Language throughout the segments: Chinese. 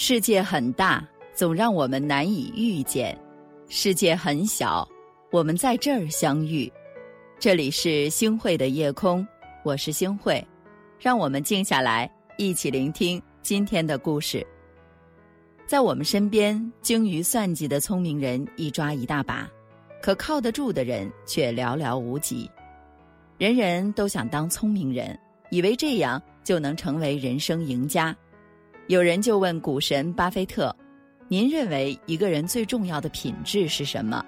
世界很大，总让我们难以遇见；世界很小，我们在这儿相遇。这里是星汇的夜空，我是星汇，让我们静下来，一起聆听今天的故事。在我们身边，精于算计的聪明人一抓一大把，可靠得住的人却寥寥无几。人人都想当聪明人，以为这样就能成为人生赢家。有人就问股神巴菲特：“您认为一个人最重要的品质是什么？”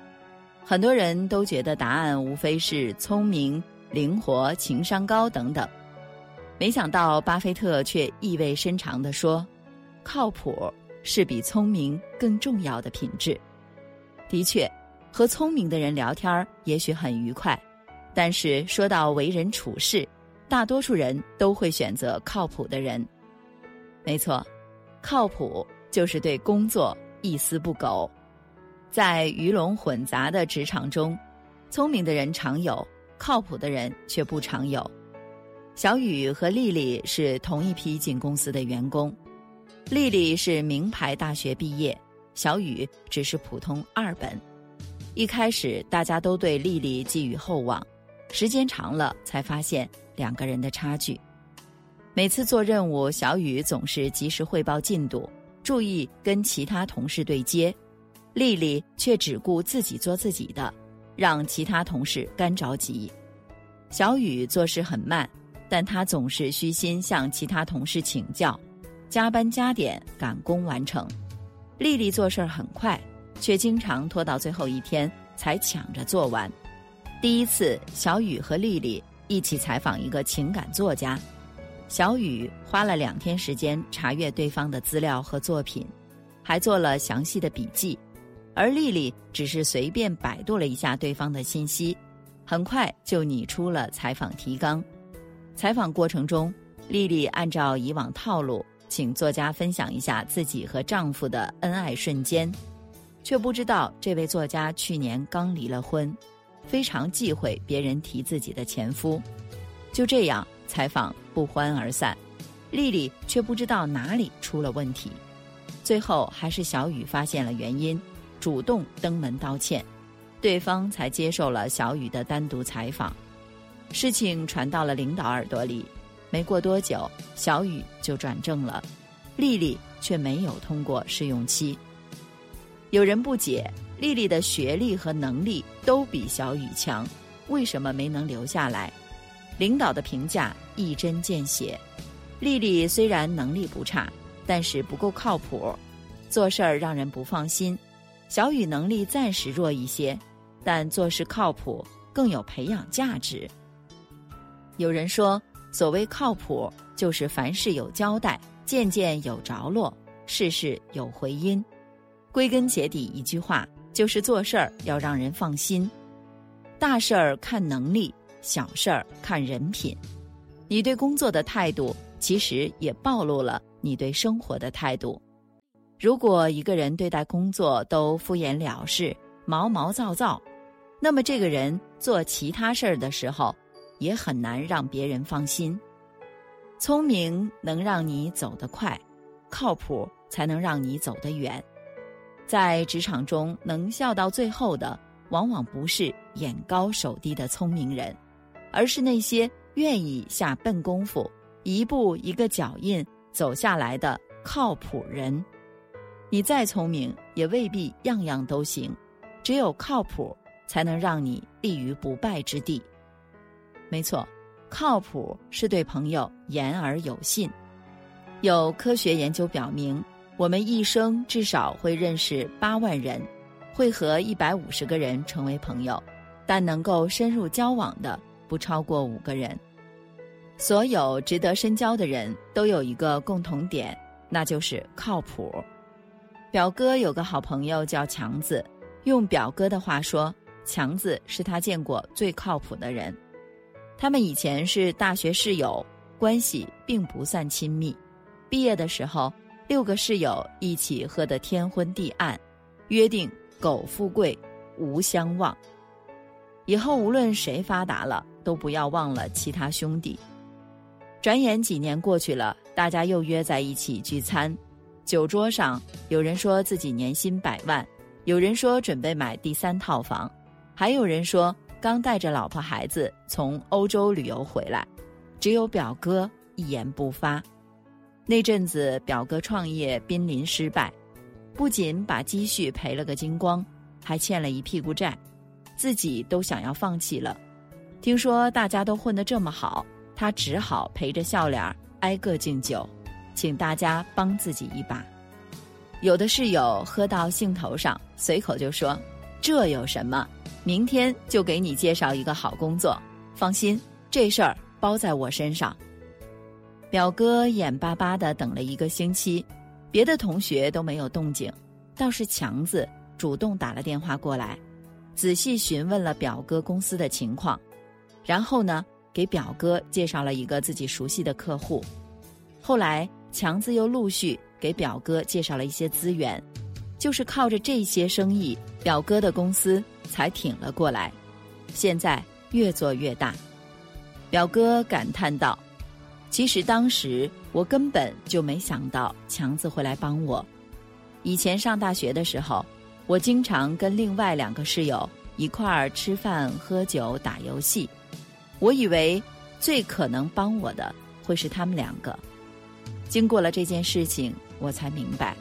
很多人都觉得答案无非是聪明、灵活、情商高等等。没想到巴菲特却意味深长地说：“靠谱是比聪明更重要的品质。”的确，和聪明的人聊天也许很愉快，但是说到为人处事，大多数人都会选择靠谱的人。没错，靠谱就是对工作一丝不苟。在鱼龙混杂的职场中，聪明的人常有，靠谱的人却不常有。小雨和丽丽是同一批进公司的员工，丽丽是名牌大学毕业，小雨只是普通二本。一开始大家都对丽丽寄予厚望，时间长了才发现两个人的差距。每次做任务，小雨总是及时汇报进度，注意跟其他同事对接；丽丽却只顾自己做自己的，让其他同事干着急。小雨做事很慢，但她总是虚心向其他同事请教，加班加点赶工完成。丽丽做事很快，却经常拖到最后一天才抢着做完。第一次，小雨和丽丽一起采访一个情感作家。小雨花了两天时间查阅对方的资料和作品，还做了详细的笔记，而丽丽只是随便百度了一下对方的信息，很快就拟出了采访提纲。采访过程中，丽丽按照以往套路，请作家分享一下自己和丈夫的恩爱瞬间，却不知道这位作家去年刚离了婚，非常忌讳别人提自己的前夫。就这样。采访不欢而散，丽丽却不知道哪里出了问题，最后还是小雨发现了原因，主动登门道歉，对方才接受了小雨的单独采访。事情传到了领导耳朵里，没过多久，小雨就转正了，丽丽却没有通过试用期。有人不解，丽丽的学历和能力都比小雨强，为什么没能留下来？领导的评价一针见血，丽丽虽然能力不差，但是不够靠谱，做事儿让人不放心。小雨能力暂时弱一些，但做事靠谱，更有培养价值。有人说，所谓靠谱，就是凡事有交代，件件有着落，事事有回音。归根结底，一句话，就是做事儿要让人放心。大事儿看能力。小事儿看人品，你对工作的态度，其实也暴露了你对生活的态度。如果一个人对待工作都敷衍了事、毛毛躁躁，那么这个人做其他事儿的时候，也很难让别人放心。聪明能让你走得快，靠谱才能让你走得远。在职场中，能笑到最后的，往往不是眼高手低的聪明人。而是那些愿意下笨功夫、一步一个脚印走下来的靠谱人。你再聪明，也未必样样都行。只有靠谱，才能让你立于不败之地。没错，靠谱是对朋友言而有信。有科学研究表明，我们一生至少会认识八万人，会和一百五十个人成为朋友，但能够深入交往的。不超过五个人。所有值得深交的人都有一个共同点，那就是靠谱。表哥有个好朋友叫强子，用表哥的话说，强子是他见过最靠谱的人。他们以前是大学室友，关系并不算亲密。毕业的时候，六个室友一起喝得天昏地暗，约定苟富贵，无相忘。以后无论谁发达了。都不要忘了其他兄弟。转眼几年过去了，大家又约在一起聚餐，酒桌上，有人说自己年薪百万，有人说准备买第三套房，还有人说刚带着老婆孩子从欧洲旅游回来，只有表哥一言不发。那阵子，表哥创业濒临失败，不仅把积蓄赔了个精光，还欠了一屁股债，自己都想要放弃了。听说大家都混得这么好，他只好陪着笑脸挨个敬酒。请大家帮自己一把。有的室友喝到兴头上，随口就说：“这有什么？明天就给你介绍一个好工作，放心，这事儿包在我身上。”表哥眼巴巴的等了一个星期，别的同学都没有动静，倒是强子主动打了电话过来，仔细询问了表哥公司的情况，然后呢，给表哥介绍了一个自己熟悉的客户，后来。强子又陆续给表哥介绍了一些资源，就是靠着这些生意，表哥的公司才挺了过来，现在越做越大。表哥感叹道：“其实当时我根本就没想到强子会来帮我。以前上大学的时候，我经常跟另外两个室友一块儿吃饭、喝酒、打游戏，我以为最可能帮我的会是他们两个。”经过了这件事情，我才明白，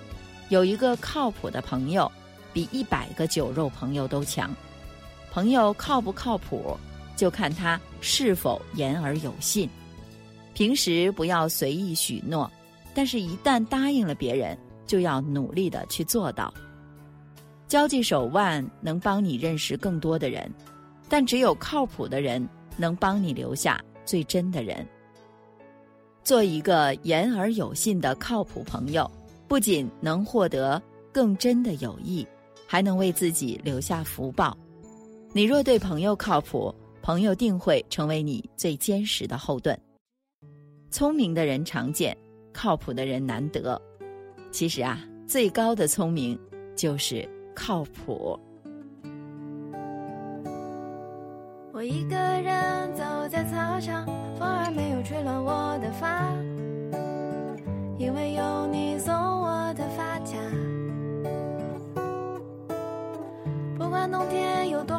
有一个靠谱的朋友，比一百个酒肉朋友都强。朋友靠不靠谱，就看他是否言而有信。平时不要随意许诺，但是一旦答应了别人，就要努力的去做到。交际手腕能帮你认识更多的人，但只有靠谱的人能帮你留下最真的人。做一个言而有信的靠谱朋友，不仅能获得更真的友谊，还能为自己留下福报。你若对朋友靠谱，朋友定会成为你最坚实的后盾。聪明的人常见，靠谱的人难得。其实啊，最高的聪明就是靠谱。我一个人走在操场，风儿没有吹乱我的发，因为有你送我的发卡。不管冬天有多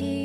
那